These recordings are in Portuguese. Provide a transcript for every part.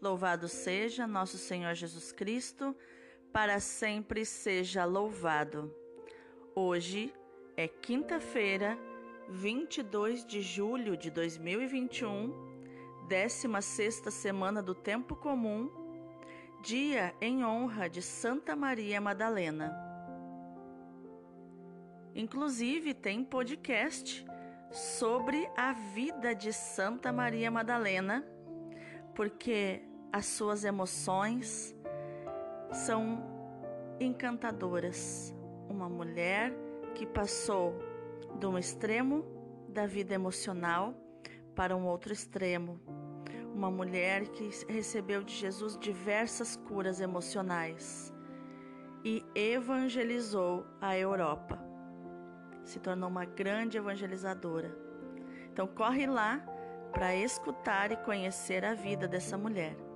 Louvado seja nosso Senhor Jesus Cristo, para sempre seja louvado. Hoje é quinta-feira, 22 de julho de 2021, 16 semana do Tempo Comum, dia em honra de Santa Maria Madalena. Inclusive tem podcast sobre a vida de Santa Maria Madalena, porque as suas emoções são encantadoras. Uma mulher que passou de um extremo da vida emocional para um outro extremo. Uma mulher que recebeu de Jesus diversas curas emocionais e evangelizou a Europa se tornou uma grande evangelizadora. Então corre lá para escutar e conhecer a vida dessa mulher.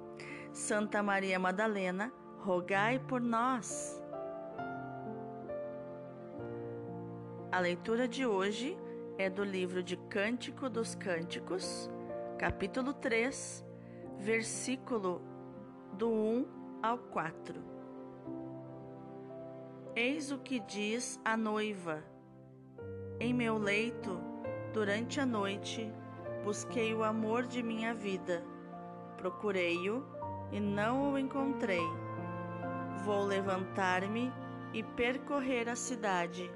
Santa Maria Madalena, rogai por nós. A leitura de hoje é do livro de Cântico dos Cânticos, capítulo 3, versículo do 1 ao 4. Eis o que diz a noiva em meu leito, durante a noite, busquei o amor de minha vida. Procurei-o e não o encontrei. Vou levantar-me e percorrer a cidade,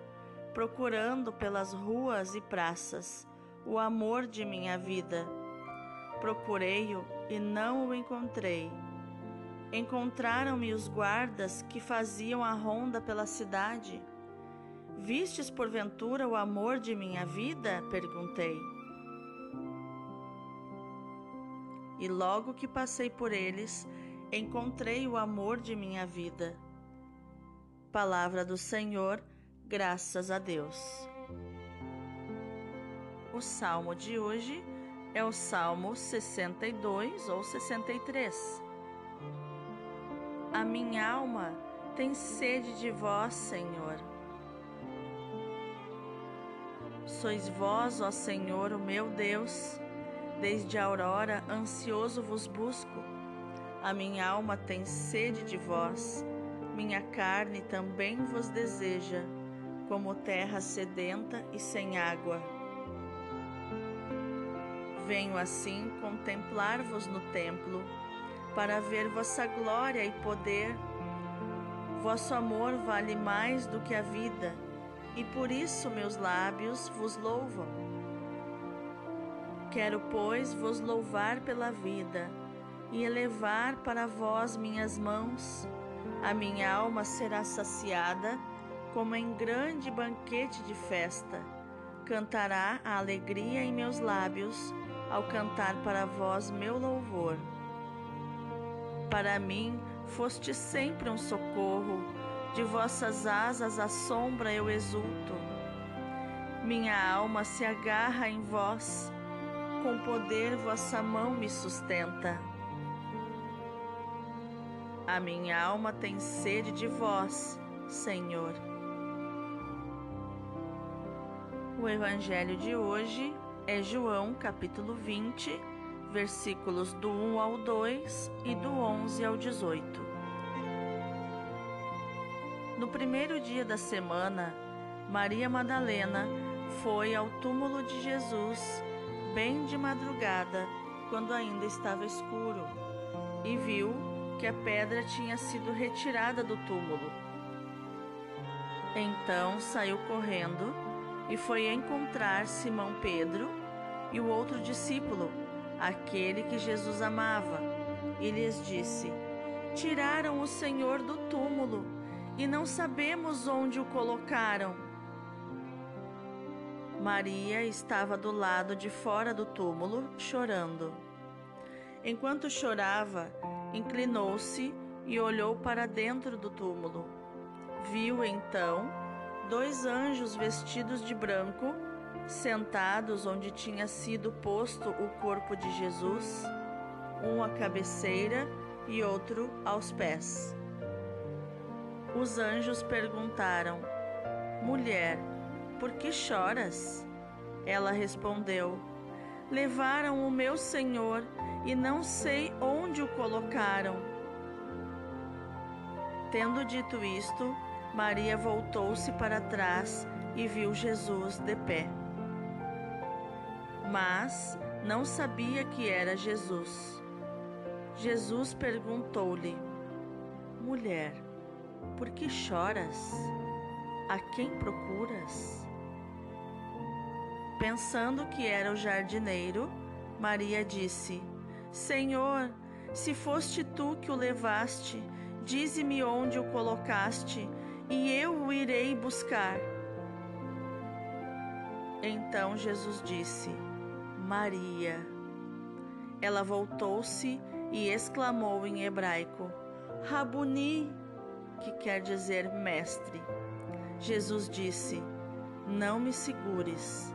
procurando pelas ruas e praças o amor de minha vida. Procurei-o e não o encontrei. Encontraram-me os guardas que faziam a ronda pela cidade. Vistes porventura o amor de minha vida? perguntei. E logo que passei por eles, encontrei o amor de minha vida. Palavra do Senhor, graças a Deus. O salmo de hoje é o Salmo 62 ou 63. A minha alma tem sede de vós, Senhor Sois vós, ó Senhor, o meu Deus, desde a aurora ansioso vos busco. A minha alma tem sede de vós, minha carne também vos deseja, como terra sedenta e sem água. Venho assim contemplar-vos no templo, para ver vossa glória e poder. Vosso amor vale mais do que a vida e por isso meus lábios vos louvam. Quero, pois, vos louvar pela vida e elevar para vós minhas mãos. A minha alma será saciada como em grande banquete de festa. Cantará a alegria em meus lábios ao cantar para vós meu louvor. Para mim foste sempre um socorro de vossas asas à sombra eu exulto. Minha alma se agarra em vós, com poder vossa mão me sustenta. A minha alma tem sede de vós, Senhor. O evangelho de hoje é João, capítulo 20, versículos do 1 ao 2 e do 11 ao 18. No primeiro dia da semana, Maria Madalena foi ao túmulo de Jesus, bem de madrugada, quando ainda estava escuro, e viu que a pedra tinha sido retirada do túmulo. Então saiu correndo e foi encontrar Simão Pedro e o outro discípulo, aquele que Jesus amava, e lhes disse: Tiraram o Senhor do túmulo e não sabemos onde o colocaram. Maria estava do lado de fora do túmulo, chorando. Enquanto chorava, inclinou-se e olhou para dentro do túmulo. Viu então dois anjos vestidos de branco, sentados onde tinha sido posto o corpo de Jesus, um à cabeceira e outro aos pés. Os anjos perguntaram: Mulher, por que choras? Ela respondeu: levaram o meu Senhor e não sei onde o colocaram. Tendo dito isto, Maria voltou-se para trás e viu Jesus de pé. Mas não sabia que era Jesus. Jesus perguntou-lhe: Mulher, por que choras? A quem procuras? Pensando que era o jardineiro, Maria disse: Senhor, se foste tu que o levaste, dize-me onde o colocaste, e eu o irei buscar. Então Jesus disse: Maria. Ela voltou-se e exclamou em hebraico: Rabuni, que quer dizer mestre. Jesus disse: Não me segures,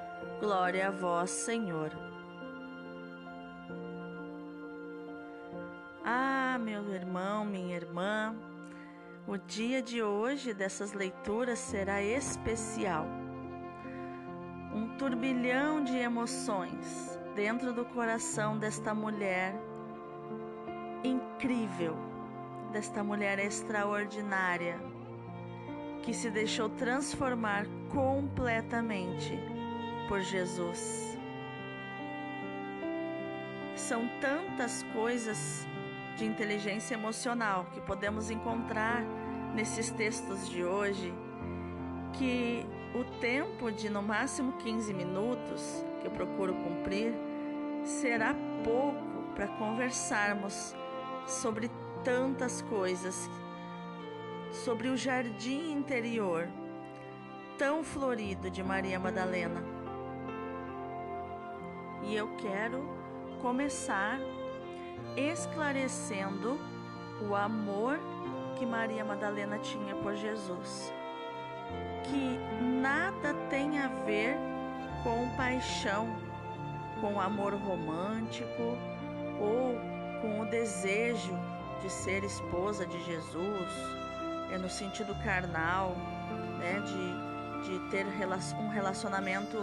glória a vós, Senhor. Ah, meu irmão, minha irmã, o dia de hoje dessas leituras será especial. Um turbilhão de emoções dentro do coração desta mulher incrível, desta mulher extraordinária, que se deixou transformar completamente por Jesus. São tantas coisas de inteligência emocional que podemos encontrar nesses textos de hoje que o tempo de no máximo 15 minutos que eu procuro cumprir será pouco para conversarmos sobre tantas coisas, sobre o jardim interior tão florido de Maria Madalena. E eu quero começar esclarecendo o amor que Maria Madalena tinha por Jesus, que nada tem a ver com paixão, com amor romântico ou com o desejo de ser esposa de Jesus, é no sentido carnal, né, de, de ter um relacionamento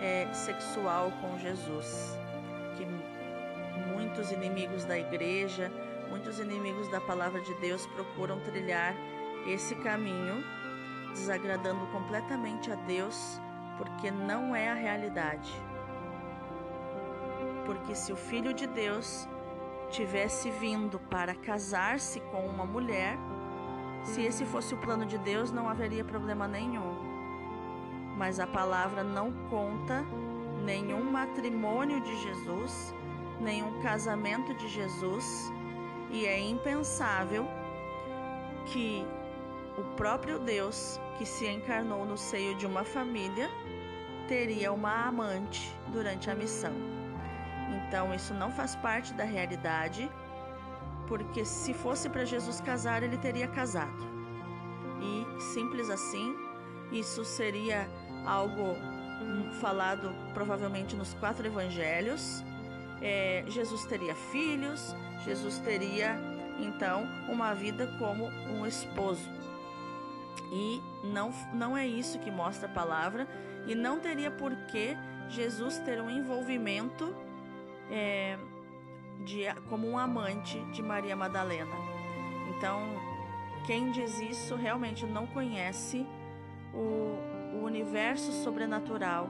é, sexual com Jesus, que muitos inimigos da igreja, muitos inimigos da palavra de Deus procuram trilhar esse caminho, desagradando completamente a Deus porque não é a realidade. Porque se o Filho de Deus tivesse vindo para casar-se com uma mulher, se esse fosse o plano de Deus, não haveria problema nenhum. Mas a palavra não conta nenhum matrimônio de Jesus, nenhum casamento de Jesus, e é impensável que o próprio Deus, que se encarnou no seio de uma família, teria uma amante durante a missão. Então, isso não faz parte da realidade, porque se fosse para Jesus casar, ele teria casado. E simples assim, isso seria algo falado provavelmente nos quatro evangelhos. É, Jesus teria filhos, Jesus teria então uma vida como um esposo. E não, não é isso que mostra a palavra, e não teria por que Jesus ter um envolvimento é, de, como um amante de Maria Madalena. Então, quem diz isso realmente não conhece o universo sobrenatural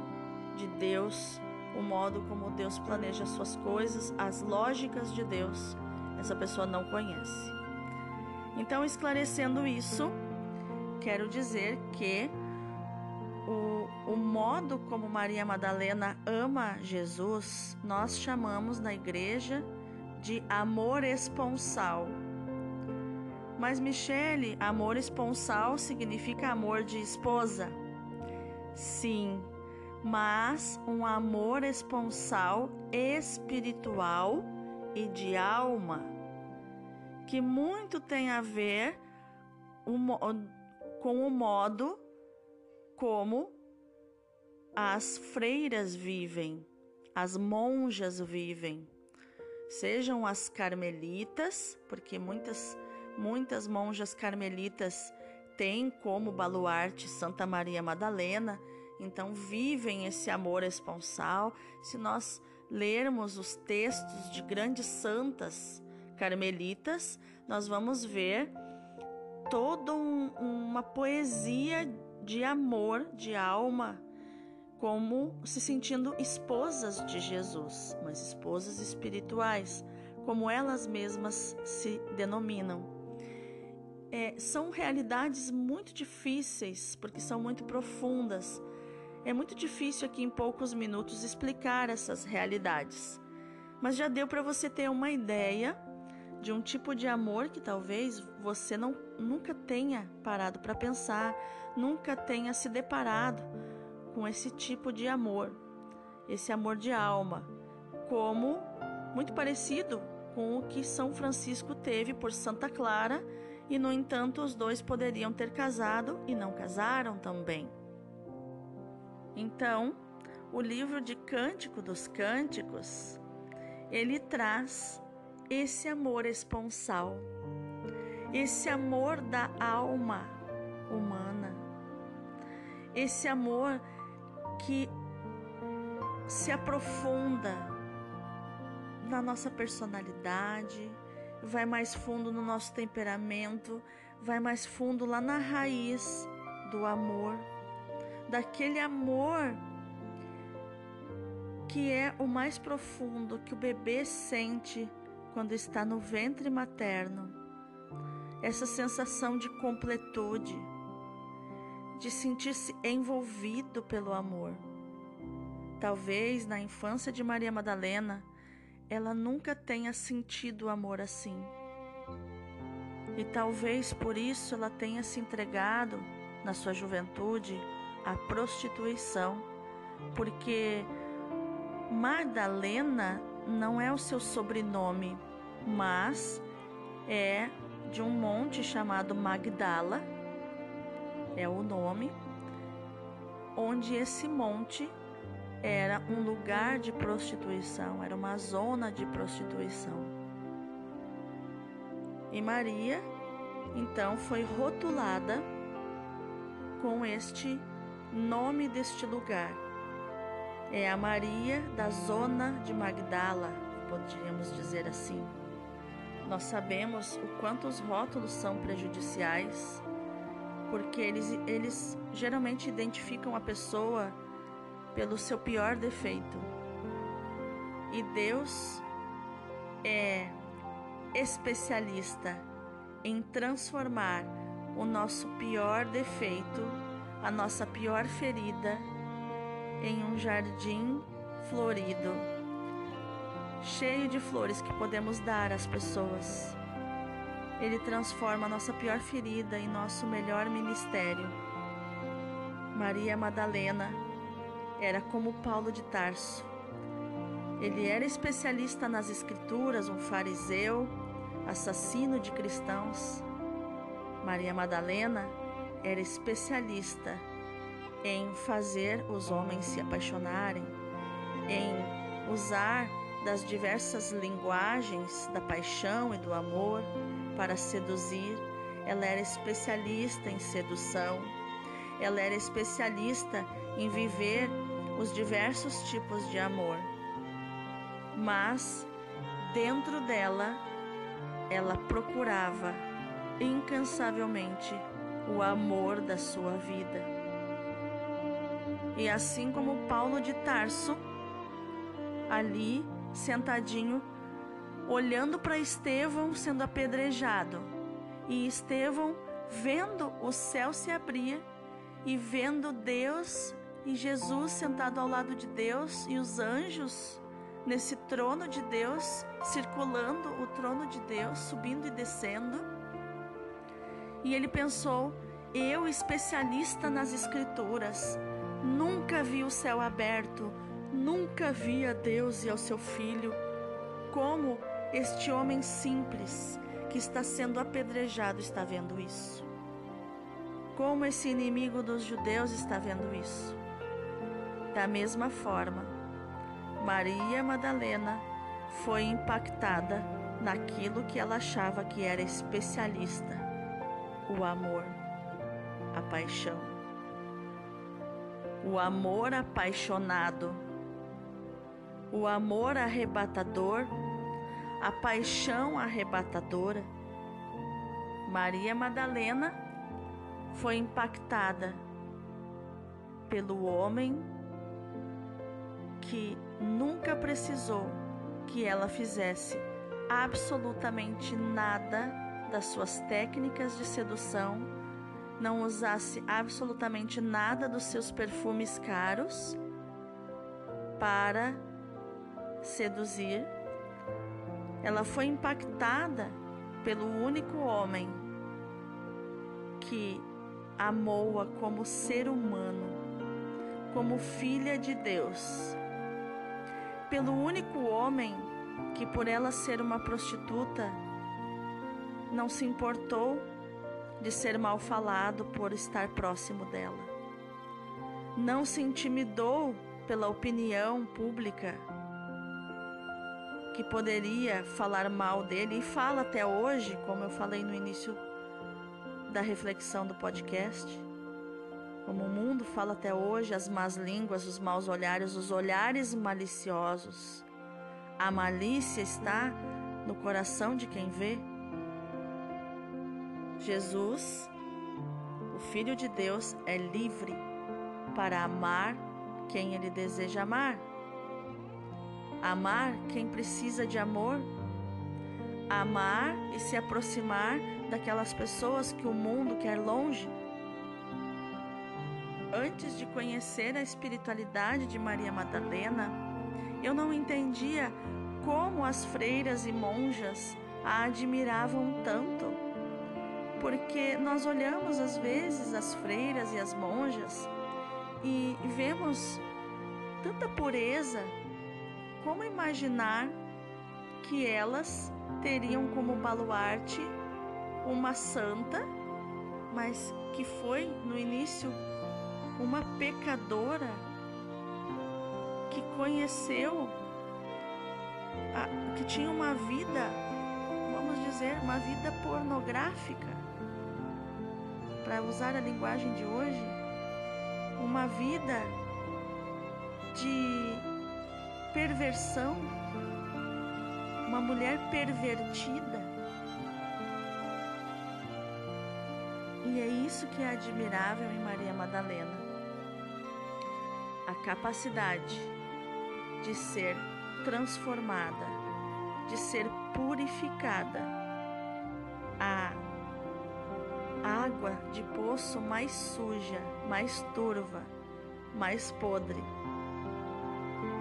de Deus, o modo como Deus planeja suas coisas, as lógicas de Deus. Essa pessoa não conhece. Então, esclarecendo isso, quero dizer que o, o modo como Maria Madalena ama Jesus, nós chamamos na igreja de amor esponsal. Mas, Michele, amor esponsal significa amor de esposa? Sim, mas um amor esponsal espiritual e de alma, que muito tem a ver com o modo como as freiras vivem, as monjas vivem, sejam as carmelitas, porque muitas muitas monjas carmelitas têm como baluarte Santa Maria Madalena, então vivem esse amor esponsal. Se nós lermos os textos de grandes santas carmelitas, nós vamos ver toda um, uma poesia de amor, de alma, como se sentindo esposas de Jesus, mas esposas espirituais, como elas mesmas se denominam. É, são realidades muito difíceis, porque são muito profundas. É muito difícil aqui em poucos minutos explicar essas realidades, mas já deu para você ter uma ideia de um tipo de amor que talvez você não, nunca tenha parado para pensar, nunca tenha se deparado com esse tipo de amor, esse amor de alma, como muito parecido com o que São Francisco teve por Santa Clara, e no entanto os dois poderiam ter casado e não casaram também. Então, o livro de Cântico dos Cânticos, ele traz esse amor esponsal, esse amor da alma humana, esse amor que se aprofunda na nossa personalidade, vai mais fundo no nosso temperamento, vai mais fundo lá na raiz do amor, daquele amor que é o mais profundo que o bebê sente quando está no ventre materno, essa sensação de completude, de sentir-se envolvido pelo amor. Talvez na infância de Maria Madalena, ela nunca tenha sentido amor assim. E talvez por isso ela tenha se entregado, na sua juventude, à prostituição, porque Madalena não é o seu sobrenome, mas é de um monte chamado Magdala, é o nome, onde esse monte era um lugar de prostituição, era uma zona de prostituição. E Maria, então, foi rotulada com este nome deste lugar, é a Maria da zona de Magdala, poderíamos dizer assim. Nós sabemos o quanto os rótulos são prejudiciais, porque eles, eles geralmente identificam a pessoa pelo seu pior defeito. E Deus é especialista em transformar o nosso pior defeito, a nossa pior ferida, em um jardim florido, cheio de flores que podemos dar às pessoas. Ele transforma a nossa pior ferida em nosso melhor ministério. Maria Madalena era como Paulo de Tarso. Ele era especialista nas escrituras, um fariseu, assassino de cristãos. Maria Madalena era especialista em fazer os homens se apaixonarem, em usar das diversas linguagens da paixão e do amor para seduzir. Ela era especialista em sedução. Ela era especialista em viver os diversos tipos de amor. Mas dentro dela, ela procurava incansavelmente o amor da sua vida. E assim como Paulo de Tarso, ali sentadinho, olhando para Estevão sendo apedrejado, e Estevão vendo o céu se abrir e vendo Deus e Jesus sentado ao lado de Deus e os anjos nesse trono de Deus, circulando o trono de Deus, subindo e descendo. E ele pensou: eu, especialista nas Escrituras, nunca vi o céu aberto, nunca vi a Deus e ao seu filho. Como este homem simples que está sendo apedrejado está vendo isso? Como esse inimigo dos judeus está vendo isso? Da mesma forma, Maria Madalena foi impactada naquilo que ela achava que era especialista: o amor, a paixão. O amor apaixonado, o amor arrebatador, a paixão arrebatadora. Maria Madalena foi impactada pelo homem que nunca precisou que ela fizesse absolutamente nada das suas técnicas de sedução, não usasse absolutamente nada dos seus perfumes caros para seduzir. Ela foi impactada pelo único homem que amou-a como ser humano, como filha de Deus pelo único homem que, por ela ser uma prostituta, não se importou de ser mal falado por estar próximo dela. Não se intimidou pela opinião pública que poderia falar mal dele e fala até hoje, como eu falei no início da reflexão do podcast. Como o mundo fala até hoje, as más línguas, os maus olhares, os olhares maliciosos. A malícia está no coração de quem vê. Jesus, o Filho de Deus, é livre para amar quem ele deseja amar. Amar quem precisa de amor. Amar e se aproximar daquelas pessoas que o mundo quer longe Antes de conhecer a espiritualidade de Maria Madalena, eu não entendia como as freiras e monjas a admiravam tanto. Porque nós olhamos às vezes as freiras e as monjas e vemos tanta pureza, como imaginar que elas teriam como baluarte uma santa, mas que foi no início uma pecadora que conheceu, a, que tinha uma vida, vamos dizer, uma vida pornográfica, para usar a linguagem de hoje, uma vida de perversão, uma mulher pervertida. E é isso que é admirável em Maria Madalena capacidade de ser transformada, de ser purificada. A água de poço mais suja, mais turva, mais podre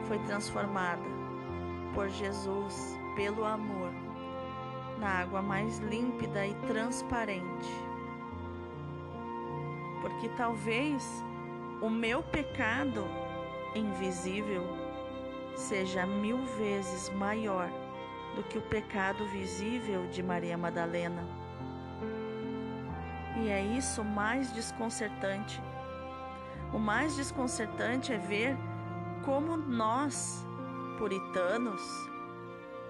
foi transformada por Jesus, pelo amor, na água mais límpida e transparente. Porque talvez o meu pecado invisível seja mil vezes maior do que o pecado visível de Maria Madalena. E é isso mais desconcertante. O mais desconcertante é ver como nós, puritanos,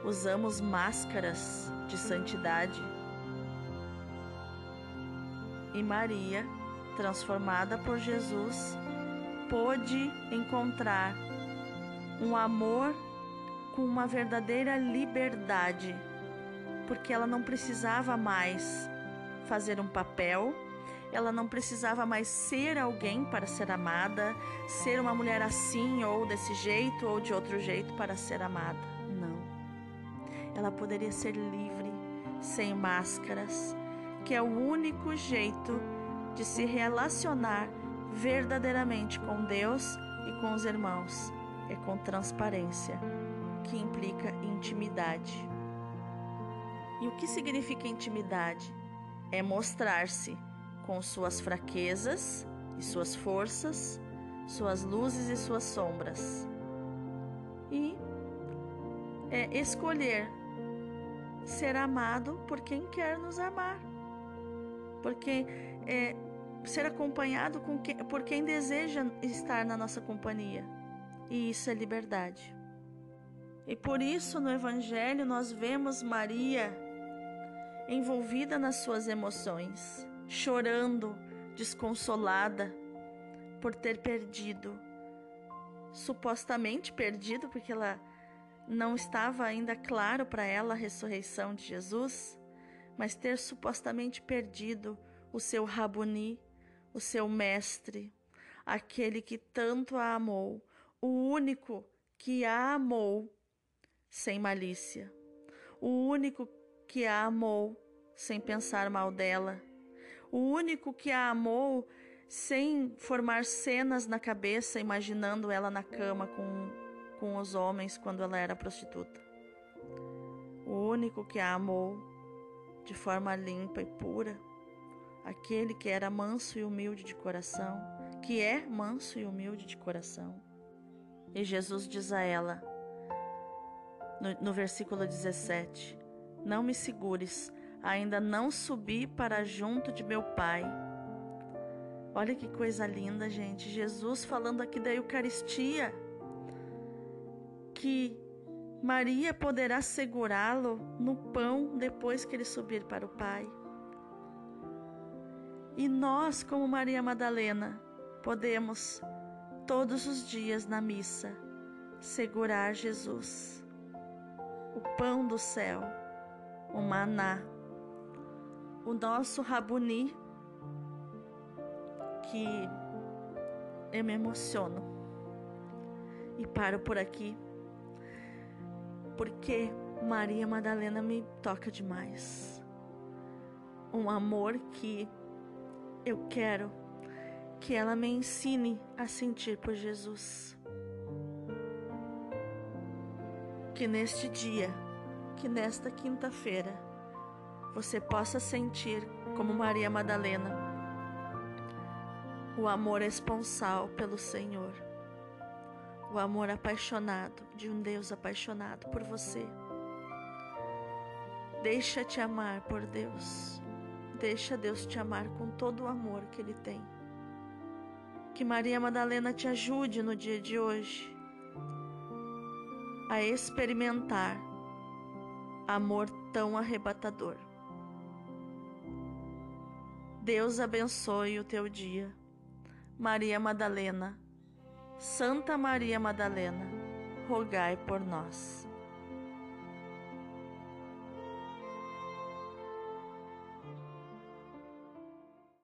usamos máscaras de santidade. E Maria transformada por Jesus, pôde encontrar um amor com uma verdadeira liberdade, porque ela não precisava mais fazer um papel, ela não precisava mais ser alguém para ser amada, ser uma mulher assim ou desse jeito ou de outro jeito para ser amada. Não. Ela poderia ser livre, sem máscaras, que é o único jeito de se relacionar verdadeiramente com Deus e com os irmãos. É com transparência, que implica intimidade. E o que significa intimidade? É mostrar-se com suas fraquezas e suas forças, suas luzes e suas sombras. E é escolher ser amado por quem quer nos amar. Porque é ser acompanhado quem, por quem deseja estar na nossa companhia. E isso é liberdade. E por isso no Evangelho nós vemos Maria envolvida nas suas emoções, chorando, desconsolada por ter perdido, supostamente perdido, porque ela não estava ainda claro para ela a ressurreição de Jesus, mas ter supostamente perdido o seu Rabuni, o seu mestre, aquele que tanto a amou, o único que a amou sem malícia, o único que a amou sem pensar mal dela, o único que a amou sem formar cenas na cabeça, imaginando ela na cama com, com os homens quando ela era prostituta. O único que a amou de forma limpa e pura, aquele que era manso e humilde de coração, que é manso e humilde de coração. E Jesus diz a ela, no, no versículo 17: Não me segures, ainda não subi para junto de meu Pai. Olha que coisa linda, gente. Jesus falando aqui da Eucaristia, que Maria poderá segurá-lo no pão depois que ele subir para o Pai. E nós, como Maria Madalena, podemos todos os dias na missa segurar Jesus o pão do céu, o maná, o nosso rabuni, que eu me emociono e paro por aqui, porque Maria Madalena me toca demais. Um amor que eu quero que ela me ensine a sentir por Jesus. que neste dia, que nesta quinta-feira, você possa sentir, como Maria Madalena, o amor esponsal pelo Senhor, o amor apaixonado de um Deus apaixonado por você. Deixa te amar por Deus. Deixa Deus te amar com todo o amor que Ele tem. Que Maria Madalena te ajude no dia de hoje a experimentar amor tão arrebatador. Deus abençoe o teu dia. Maria Madalena, Santa Maria Madalena, rogai por nós.